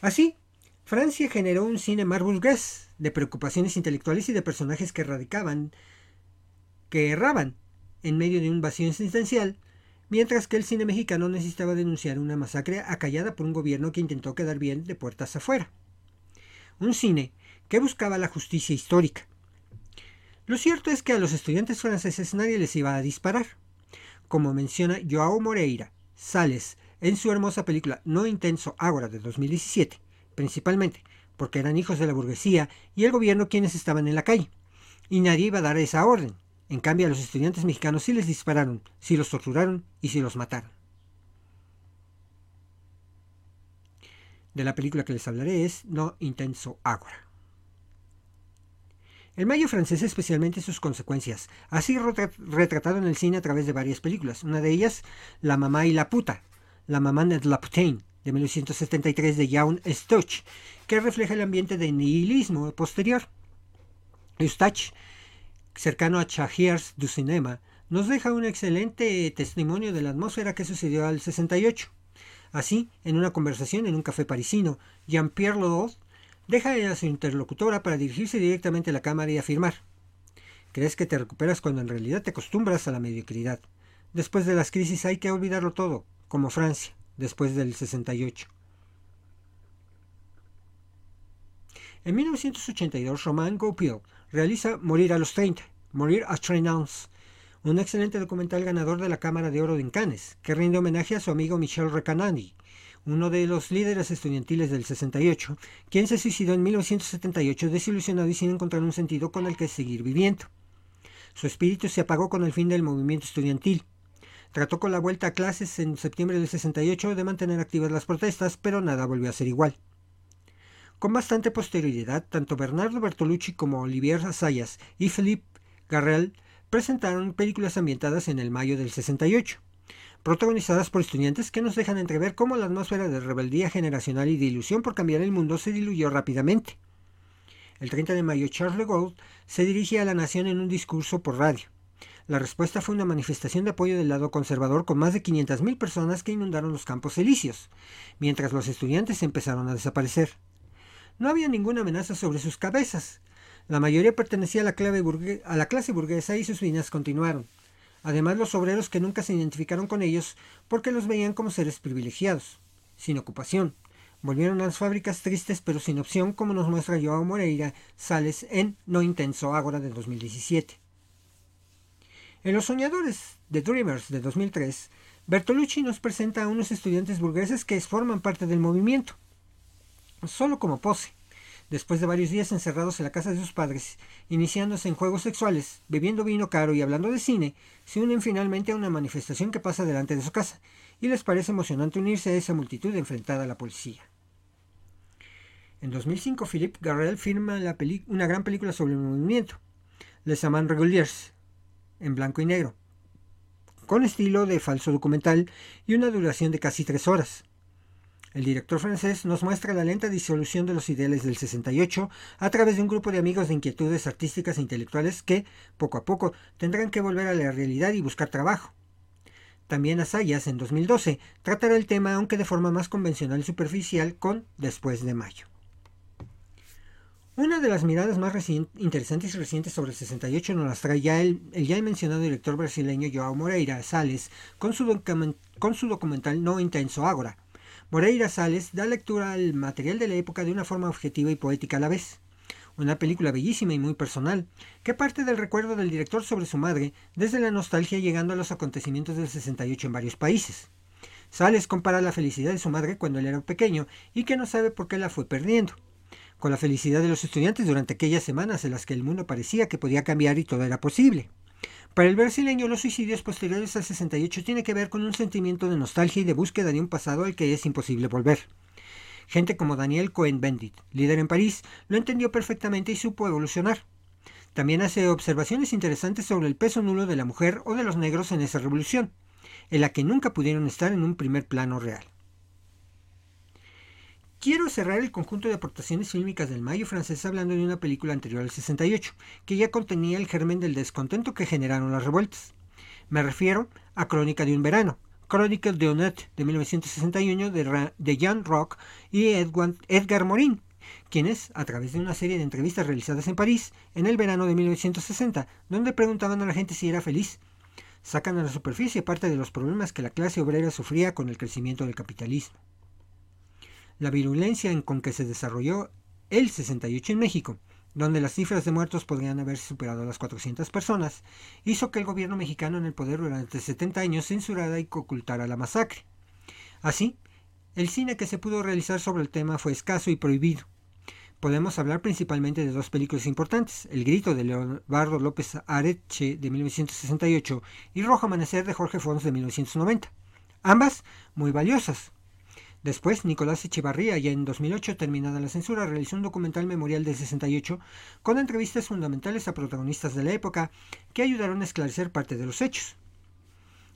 Así, Francia generó un cine más de preocupaciones intelectuales y de personajes que que erraban en medio de un vacío existencial, mientras que el cine mexicano necesitaba denunciar una masacre acallada por un gobierno que intentó quedar bien de puertas afuera. Un cine que buscaba la justicia histórica. Lo cierto es que a los estudiantes franceses nadie les iba a disparar. Como menciona Joao Moreira Sales en su hermosa película No Intenso Ágora de 2017, principalmente porque eran hijos de la burguesía y el gobierno quienes estaban en la calle, y nadie iba a dar esa orden. En cambio, a los estudiantes mexicanos sí les dispararon, sí los torturaron y sí los mataron. De la película que les hablaré es No Intenso Ágora. El mayo francés, especialmente sus consecuencias, ha sido retratado en el cine a través de varias películas. Una de ellas, La mamá y la puta, La mamá de la putain, de 1973 de Jaun Stutch, que refleja el ambiente de nihilismo posterior. Stutch cercano a Chahiers du Cinema, nos deja un excelente testimonio de la atmósfera que sucedió al 68. Así, en una conversación en un café parisino, Jean-Pierre Lodot deja a su interlocutora para dirigirse directamente a la cámara y afirmar: Crees que te recuperas cuando en realidad te acostumbras a la mediocridad. Después de las crisis hay que olvidarlo todo, como Francia, después del 68. En 1982, Romain Goupil realiza Morir a los 30, Morir a 30 un excelente documental ganador de la Cámara de Oro de Cannes, que rinde homenaje a su amigo Michel Recanati, uno de los líderes estudiantiles del 68, quien se suicidó en 1978 desilusionado y sin encontrar un sentido con el que seguir viviendo. Su espíritu se apagó con el fin del movimiento estudiantil. Trató con la vuelta a clases en septiembre del 68 de mantener activas las protestas, pero nada volvió a ser igual. Con bastante posterioridad, tanto Bernardo Bertolucci como Olivier Assayas y Philippe Garrel presentaron películas ambientadas en el mayo del 68. Protagonizadas por estudiantes que nos dejan entrever cómo la atmósfera de rebeldía generacional y de ilusión por cambiar el mundo se diluyó rápidamente. El 30 de mayo, Charles de Gaulle se dirige a la nación en un discurso por radio. La respuesta fue una manifestación de apoyo del lado conservador con más de 500.000 personas que inundaron los campos elíseos, mientras los estudiantes empezaron a desaparecer. No había ninguna amenaza sobre sus cabezas. La mayoría pertenecía a la, a la clase burguesa y sus vidas continuaron. Además, los obreros que nunca se identificaron con ellos porque los veían como seres privilegiados, sin ocupación. Volvieron a las fábricas tristes pero sin opción, como nos muestra Joao Moreira Sales en No Intenso Ágora de 2017. En Los Soñadores de Dreamers de 2003, Bertolucci nos presenta a unos estudiantes burgueses que forman parte del movimiento, solo como pose. Después de varios días encerrados en la casa de sus padres, iniciándose en juegos sexuales, bebiendo vino caro y hablando de cine, se unen finalmente a una manifestación que pasa delante de su casa, y les parece emocionante unirse a esa multitud enfrentada a la policía. En 2005, Philippe Garrel firma una gran película sobre el movimiento, Les Amants Reguliers, en blanco y negro, con estilo de falso documental y una duración de casi tres horas. El director francés nos muestra la lenta disolución de los ideales del 68 a través de un grupo de amigos de inquietudes artísticas e intelectuales que, poco a poco, tendrán que volver a la realidad y buscar trabajo. También Asayas, en 2012, tratará el tema, aunque de forma más convencional y superficial, con Después de Mayo. Una de las miradas más interesantes y recientes sobre el 68 nos las trae ya el, ya mencionado director brasileño Joao Moreira Sales con su, con su documental No Intenso Ágora. Moreira Sales da lectura al material de la época de una forma objetiva y poética a la vez. Una película bellísima y muy personal, que parte del recuerdo del director sobre su madre, desde la nostalgia llegando a los acontecimientos del 68 en varios países. Sales compara la felicidad de su madre cuando él era pequeño y que no sabe por qué la fue perdiendo con la felicidad de los estudiantes durante aquellas semanas en las que el mundo parecía que podía cambiar y todo era posible. Para el brasileño, los suicidios posteriores al 68 tiene que ver con un sentimiento de nostalgia y de búsqueda de un pasado al que es imposible volver. Gente como Daniel Cohen-Bendit, líder en París, lo entendió perfectamente y supo evolucionar. También hace observaciones interesantes sobre el peso nulo de la mujer o de los negros en esa revolución, en la que nunca pudieron estar en un primer plano real. Quiero cerrar el conjunto de aportaciones fílmicas del Mayo francés hablando de una película anterior al 68, que ya contenía el germen del descontento que generaron las revueltas. Me refiero a Crónica de un verano, Chronicle de Honnête de 1961 de, de Jean Rock y Edgar Morin, quienes, a través de una serie de entrevistas realizadas en París en el verano de 1960, donde preguntaban a la gente si era feliz, sacan a la superficie parte de los problemas que la clase obrera sufría con el crecimiento del capitalismo la virulencia en con que se desarrolló el 68 en México, donde las cifras de muertos podrían haberse superado las 400 personas, hizo que el gobierno mexicano en el poder durante 70 años censurara y ocultara la masacre. Así, el cine que se pudo realizar sobre el tema fue escaso y prohibido. Podemos hablar principalmente de dos películas importantes, El grito de Leonardo López Areche de 1968 y Rojo Amanecer de Jorge Fons de 1990. Ambas muy valiosas, Después, Nicolás Echevarría, ya en 2008, terminada la censura, realizó un documental memorial del 68 con entrevistas fundamentales a protagonistas de la época que ayudaron a esclarecer parte de los hechos.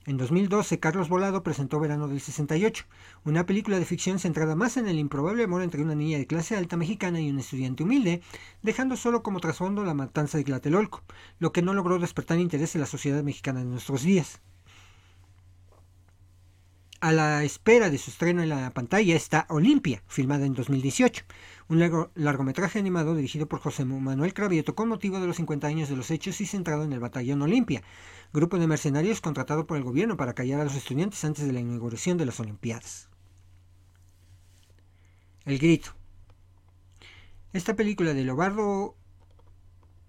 En 2012, Carlos Volado presentó Verano del 68, una película de ficción centrada más en el improbable amor entre una niña de clase alta mexicana y un estudiante humilde, dejando solo como trasfondo la matanza de Tlatelolco, lo que no logró despertar interés en la sociedad mexicana de nuestros días. A la espera de su estreno en la pantalla está Olimpia, filmada en 2018, un largometraje animado dirigido por José Manuel Cravieto con motivo de los 50 años de los hechos y centrado en el batallón Olimpia, grupo de mercenarios contratado por el gobierno para callar a los estudiantes antes de la inauguración de las Olimpiadas. El grito. Esta película de Lobardo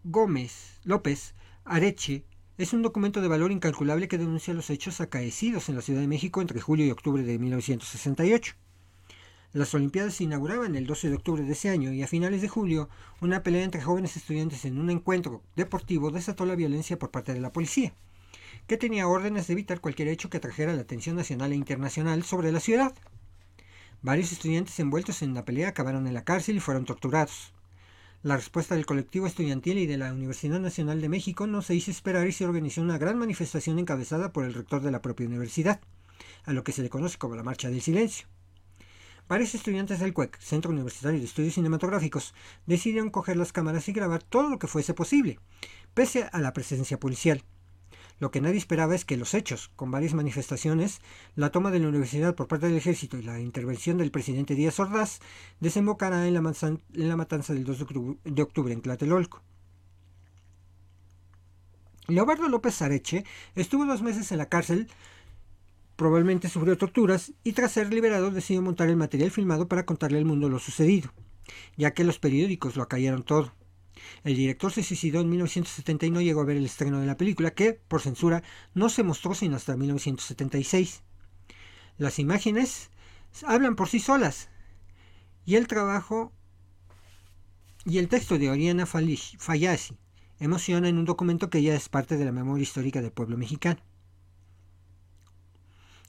Gómez López Areche es un documento de valor incalculable que denuncia los hechos acaecidos en la Ciudad de México entre julio y octubre de 1968. Las Olimpiadas se inauguraban el 12 de octubre de ese año y a finales de julio una pelea entre jóvenes estudiantes en un encuentro deportivo desató la violencia por parte de la policía, que tenía órdenes de evitar cualquier hecho que atrajera la atención nacional e internacional sobre la ciudad. Varios estudiantes envueltos en la pelea acabaron en la cárcel y fueron torturados. La respuesta del colectivo estudiantil y de la Universidad Nacional de México no se hizo esperar y se organizó una gran manifestación encabezada por el rector de la propia universidad, a lo que se le conoce como la Marcha del Silencio. Varios estudiantes del CUEC, Centro Universitario de Estudios Cinematográficos, decidieron coger las cámaras y grabar todo lo que fuese posible, pese a la presencia policial. Lo que nadie esperaba es que los hechos, con varias manifestaciones, la toma de la universidad por parte del ejército y la intervención del presidente Díaz Ordaz, desembocará en la, matanza del 2 de octubre en Tlatelolco. Leobardo López Areche estuvo dos meses en la cárcel, probablemente sufrió torturas y tras ser liberado decidió montar el material filmado para contarle al mundo lo sucedido, ya que los periódicos lo acallaron todo. El director se suicidó en 1970 y no llegó a ver el estreno de la película, que, por censura, no se mostró sino hasta 1976. Las imágenes hablan por sí solas, y el trabajo y el texto de Oriana Fayasi emociona en un documento que ya es parte de la memoria histórica del pueblo mexicano.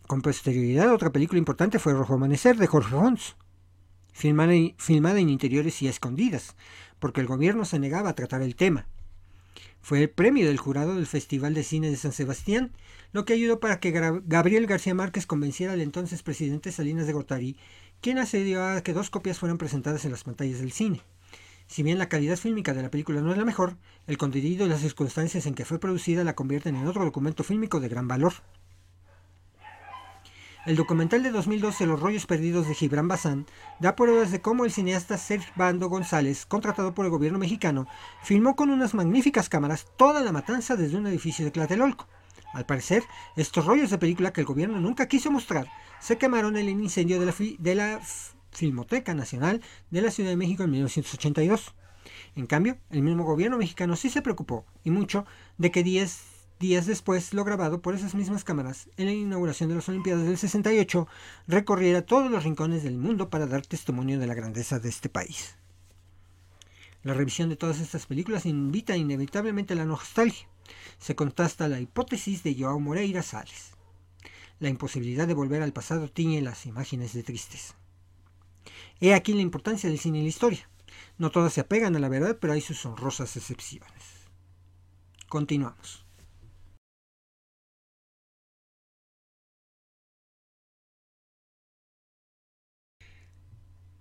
Con posterioridad, otra película importante fue Rojo Amanecer de Jorge Fons, filmada, filmada en interiores y escondidas, porque el gobierno se negaba a tratar el tema. Fue el premio del jurado del Festival de Cine de San Sebastián, lo que ayudó para que Gabriel García Márquez convenciera al entonces presidente Salinas de Gortari, quien accedió a que dos copias fueran presentadas en las pantallas del cine. Si bien la calidad fílmica de la película no es la mejor, el contenido y las circunstancias en que fue producida la convierten en otro documento fílmico de gran valor. El documental de 2012 Los rollos perdidos de Gibran Bazán da pruebas de cómo el cineasta Servando González, contratado por el gobierno mexicano, filmó con unas magníficas cámaras toda la matanza desde un edificio de Tlatelolco. Al parecer, estos rollos de película que el gobierno nunca quiso mostrar se quemaron en el incendio de la, de la Filmoteca Nacional de la Ciudad de México en 1982. En cambio, el mismo gobierno mexicano sí se preocupó, y mucho, de que 10 días después lo grabado por esas mismas cámaras en la inauguración de las Olimpiadas del 68 recorriera todos los rincones del mundo para dar testimonio de la grandeza de este país. La revisión de todas estas películas invita inevitablemente a la nostalgia. Se contrasta la hipótesis de Joao Moreira Sales. La imposibilidad de volver al pasado tiñe las imágenes de tristes. He aquí la importancia del cine y la historia. No todas se apegan a la verdad, pero hay sus honrosas excepciones. Continuamos.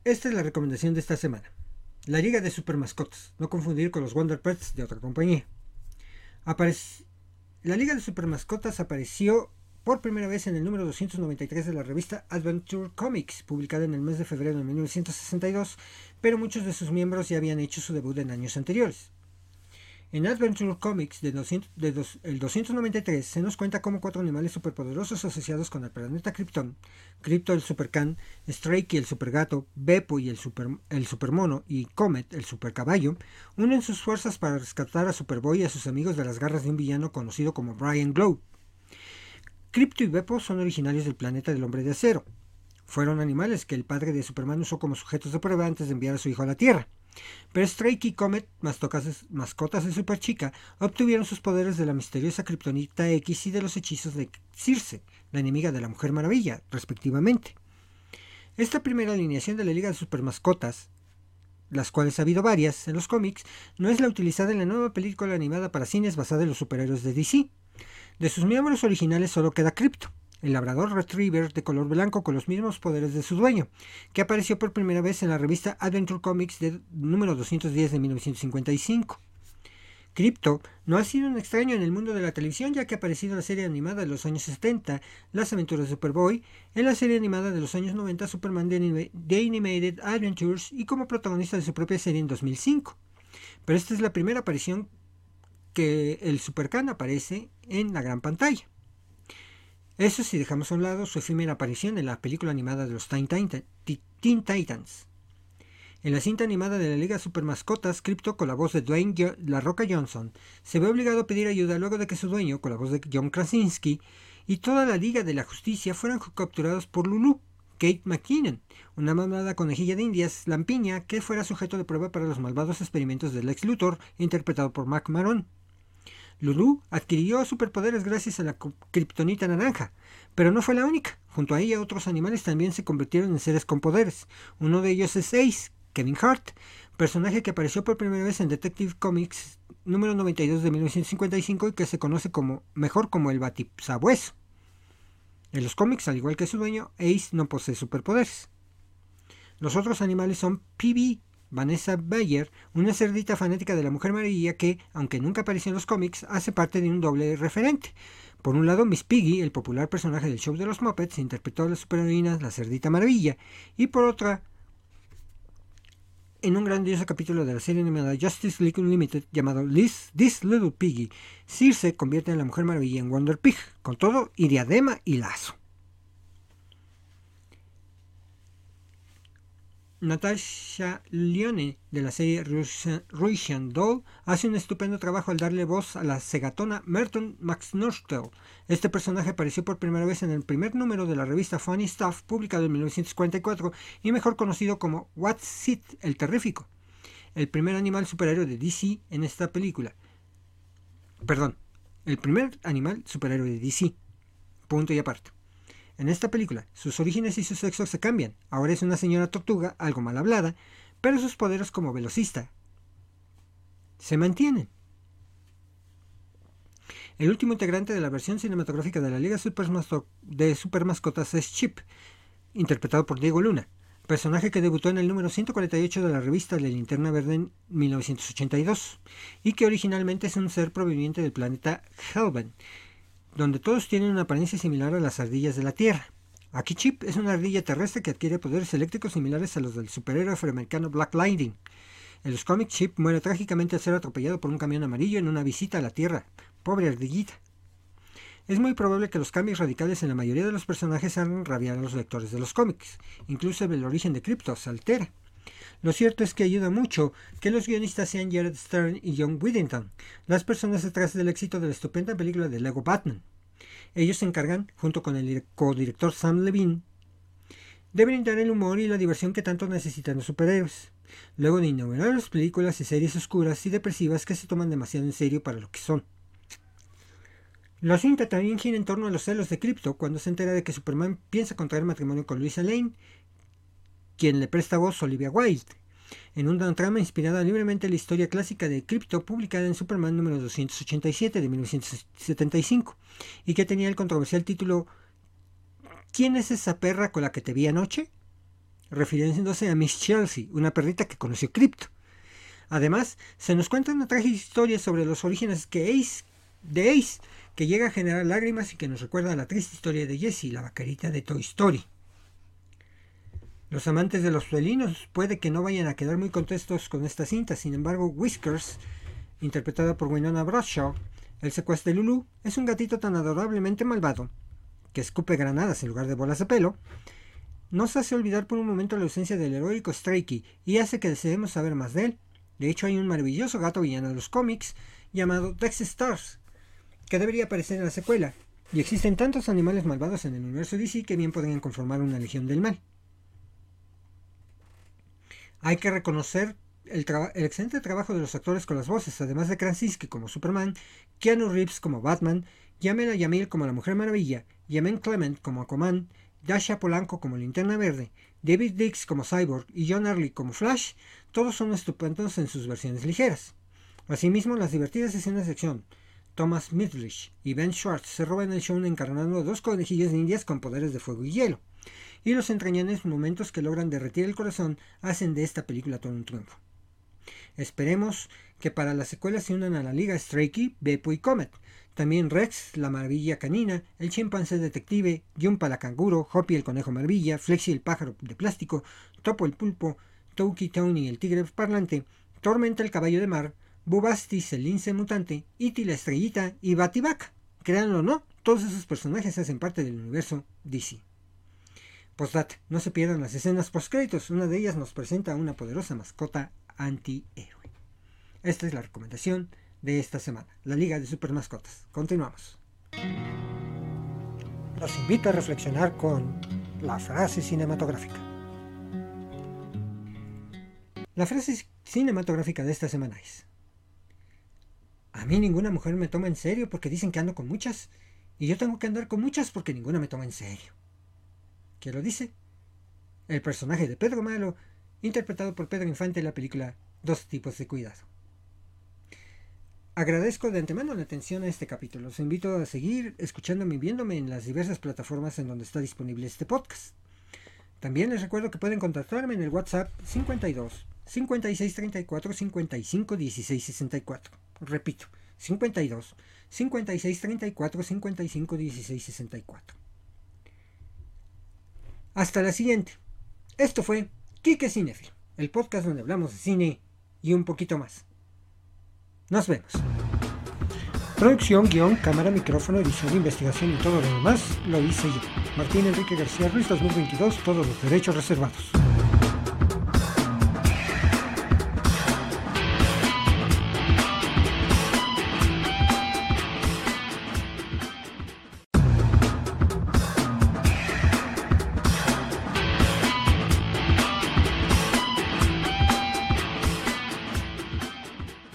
Esta es la recomendación de esta semana. La Liga de Super Mascotas, no confundir con los Wonder Pets de otra compañía. La Liga de Super Mascotas apareció por primera vez en el número 293 de la revista Adventure Comics, publicada en el mes de febrero de 1962, pero muchos de sus miembros ya habían hecho su debut en años anteriores. En Adventure Comics de, el 293 se nos cuenta cómo cuatro animales superpoderosos asociados con el planeta Krypton, Crypto el Supercan, Strike el Supergato, Beppo y el, super, el Supermono y Comet el Supercaballo, unen sus fuerzas para rescatar a Superboy y a sus amigos de las garras de un villano conocido como Brian Glow. Crypto y Beppo son originarios del planeta del Hombre de Acero. Fueron animales que el padre de Superman usó como sujetos de prueba antes de enviar a su hijo a la Tierra. Pero Strike y Comet, mascotas de Superchica, obtuvieron sus poderes de la misteriosa Kryptonita X y de los hechizos de Circe, la enemiga de la Mujer Maravilla, respectivamente. Esta primera alineación de la Liga de Supermascotas, las cuales ha habido varias en los cómics, no es la utilizada en la nueva película animada para cines basada en los superhéroes de DC. De sus miembros originales solo queda Crypto, el labrador retriever de color blanco con los mismos poderes de su dueño, que apareció por primera vez en la revista Adventure Comics de número 210 de 1955. Crypto no ha sido un extraño en el mundo de la televisión ya que ha aparecido en la serie animada de los años 70, Las aventuras de Superboy, en la serie animada de los años 90, Superman The, Animated Adventures y como protagonista de su propia serie en 2005. Pero esta es la primera aparición que el Supercan aparece en la gran pantalla. Eso si dejamos a un lado su efímera aparición en la película animada de los Teen, Titans. En la cinta animada de la Liga Super Mascotas, Crypto, con la voz de Dwayne La Roca Johnson, se ve obligado a pedir ayuda luego de que su dueño, con la voz de John Krasinski, y toda la Liga de la Justicia fueran capturados por Lulu, Kate McKinnon, una mamada conejilla de indias, lampiña, que fuera sujeto de prueba para los malvados experimentos del ex Luthor, interpretado por Mac Maron. Lulu adquirió superpoderes gracias a la kriptonita naranja, pero no fue la única. Junto a ella otros animales también se convirtieron en seres con poderes. Uno de ellos es Ace, Kevin Hart, personaje que apareció por primera vez en Detective Comics número 92 de 1955 y que se conoce como mejor como el Batisabueso. En los cómics, al igual que su dueño, Ace no posee superpoderes. Los otros animales son P.B., Vanessa Bayer, una cerdita fanática de la Mujer Maravilla que, aunque nunca apareció en los cómics, hace parte de un doble referente. Por un lado, Miss Piggy, el popular personaje del show de los Muppets, interpretó a la superheroína La Cerdita Maravilla, y por otra, en un grandioso capítulo de la serie animada Justice League Unlimited llamado This, This Little Piggy, Circe convierte a la Mujer Maravilla en Wonder Pig, con todo y diadema y lazo. Natasha Lyonne de la serie Russian Doll hace un estupendo trabajo al darle voz a la segatona Merton McNortel. Este personaje apareció por primera vez en el primer número de la revista Funny Stuff, publicado en 1944 y mejor conocido como What's It, el Terrífico, el primer animal superhéroe de DC en esta película. Perdón, el primer animal superhéroe de DC. Punto y aparte. En esta película, sus orígenes y su sexo se cambian. Ahora es una señora tortuga, algo mal hablada, pero sus poderes como velocista se mantienen. El último integrante de la versión cinematográfica de la Liga de Supermascotas es Chip, interpretado por Diego Luna, personaje que debutó en el número 148 de la revista La Linterna Verde en 1982, y que originalmente es un ser proveniente del planeta Helven, donde todos tienen una apariencia similar a las ardillas de la Tierra. Aquí Chip es una ardilla terrestre que adquiere poderes eléctricos similares a los del superhéroe afroamericano Black Lightning. En los cómics, Chip muere trágicamente al ser atropellado por un camión amarillo en una visita a la Tierra. Pobre ardillita. Es muy probable que los cambios radicales en la mayoría de los personajes hagan rabiar a los lectores de los cómics. Incluso el origen de Crypto se altera. Lo cierto es que ayuda mucho que los guionistas sean Jared Stern y John Whittington, las personas detrás del éxito de la estupenda película de Lego Batman. Ellos se encargan, junto con el codirector Sam Levine, de brindar el humor y la diversión que tanto necesitan los superhéroes, luego de innumerables películas y series oscuras y depresivas que se toman demasiado en serio para lo que son. La cinta también gira en torno a los celos de Crypto cuando se entera de que Superman piensa contraer matrimonio con Luisa Lane, quien le presta voz Olivia Wilde, en una trama inspirada libremente en la historia clásica de Crypto publicada en Superman número 287 de 1975 y que tenía el controversial título ¿Quién es esa perra con la que te vi anoche? refiriéndose a Miss Chelsea, una perrita que conoció Crypto. Además, se nos cuenta una trágica historia sobre los orígenes que Ace, de Ace, que llega a generar lágrimas y que nos recuerda a la triste historia de Jessie, la vaquerita de Toy Story. Los amantes de los felinos puede que no vayan a quedar muy contentos con esta cinta, sin embargo, Whiskers, interpretada por Winona Bradshaw, el secuestro de Lulu, es un gatito tan adorablemente malvado que escupe granadas en lugar de bolas de pelo, nos hace olvidar por un momento la ausencia del heroico Strikey y hace que deseemos saber más de él. De hecho, hay un maravilloso gato villano de los cómics llamado Dex Stars, que debería aparecer en la secuela, y existen tantos animales malvados en el universo DC que bien podrían conformar una legión del mal. Hay que reconocer el, excelente trabajo de los actores con las voces, además de Krasinski como Superman, Keanu Reeves como Batman, Yamela Yamil como la Mujer Maravilla, Yemen Clement como Aquaman, Dasha Polanco como Linterna Verde, David Dix como Cyborg y John Early como Flash, todos son estupendos en sus versiones ligeras. Asimismo, las divertidas escenas de acción, Thomas Midrich y Ben Schwartz se roban el show encarnando dos conejillos de indias con poderes de fuego y hielo y los entrañables momentos que logran derretir el corazón hacen de esta película todo un triunfo. Esperemos que para la secuela se unan a la liga Strikey, Beppo y Comet. También Rex, la maravilla canina, el chimpancé detective, Jumpa la canguro, Hoppy el conejo maravilla, Flexi el pájaro de plástico, Topo el pulpo, Toki Tony el tigre parlante, Tormenta el caballo de mar, Bubastis el lince mutante, Iti la estrellita y Bativac. Créanlo o no, todos esos personajes hacen parte del universo DC. Postdata, no se pierdan las escenas postcréditos, una de ellas nos presenta a una poderosa mascota antihéroe. Esta es la recomendación de esta semana, la Liga de Super Mascotas. Continuamos. Los invito a reflexionar con la frase cinematográfica. La frase cinematográfica de esta semana es, a mí ninguna mujer me toma en serio porque dicen que ando con muchas, y yo tengo que andar con muchas porque ninguna me toma en serio. ¿Quién lo dice? El personaje de Pedro Malo interpretado por Pedro Infante en la película Dos tipos de cuidado. Agradezco de antemano la atención a este capítulo. Los invito a seguir escuchándome y viéndome en las diversas plataformas en donde está disponible este podcast. También les recuerdo que pueden contactarme en el WhatsApp 52 56 34 55 16 64. Repito, 52 56 34 55 16 64. Hasta la siguiente. Esto fue Kike Cinefil, el podcast donde hablamos de cine y un poquito más. Nos vemos. Producción, guion, cámara, micrófono, edición, investigación y todo lo demás lo hice yo. Martín Enrique García Ruiz 2022, todos los derechos reservados.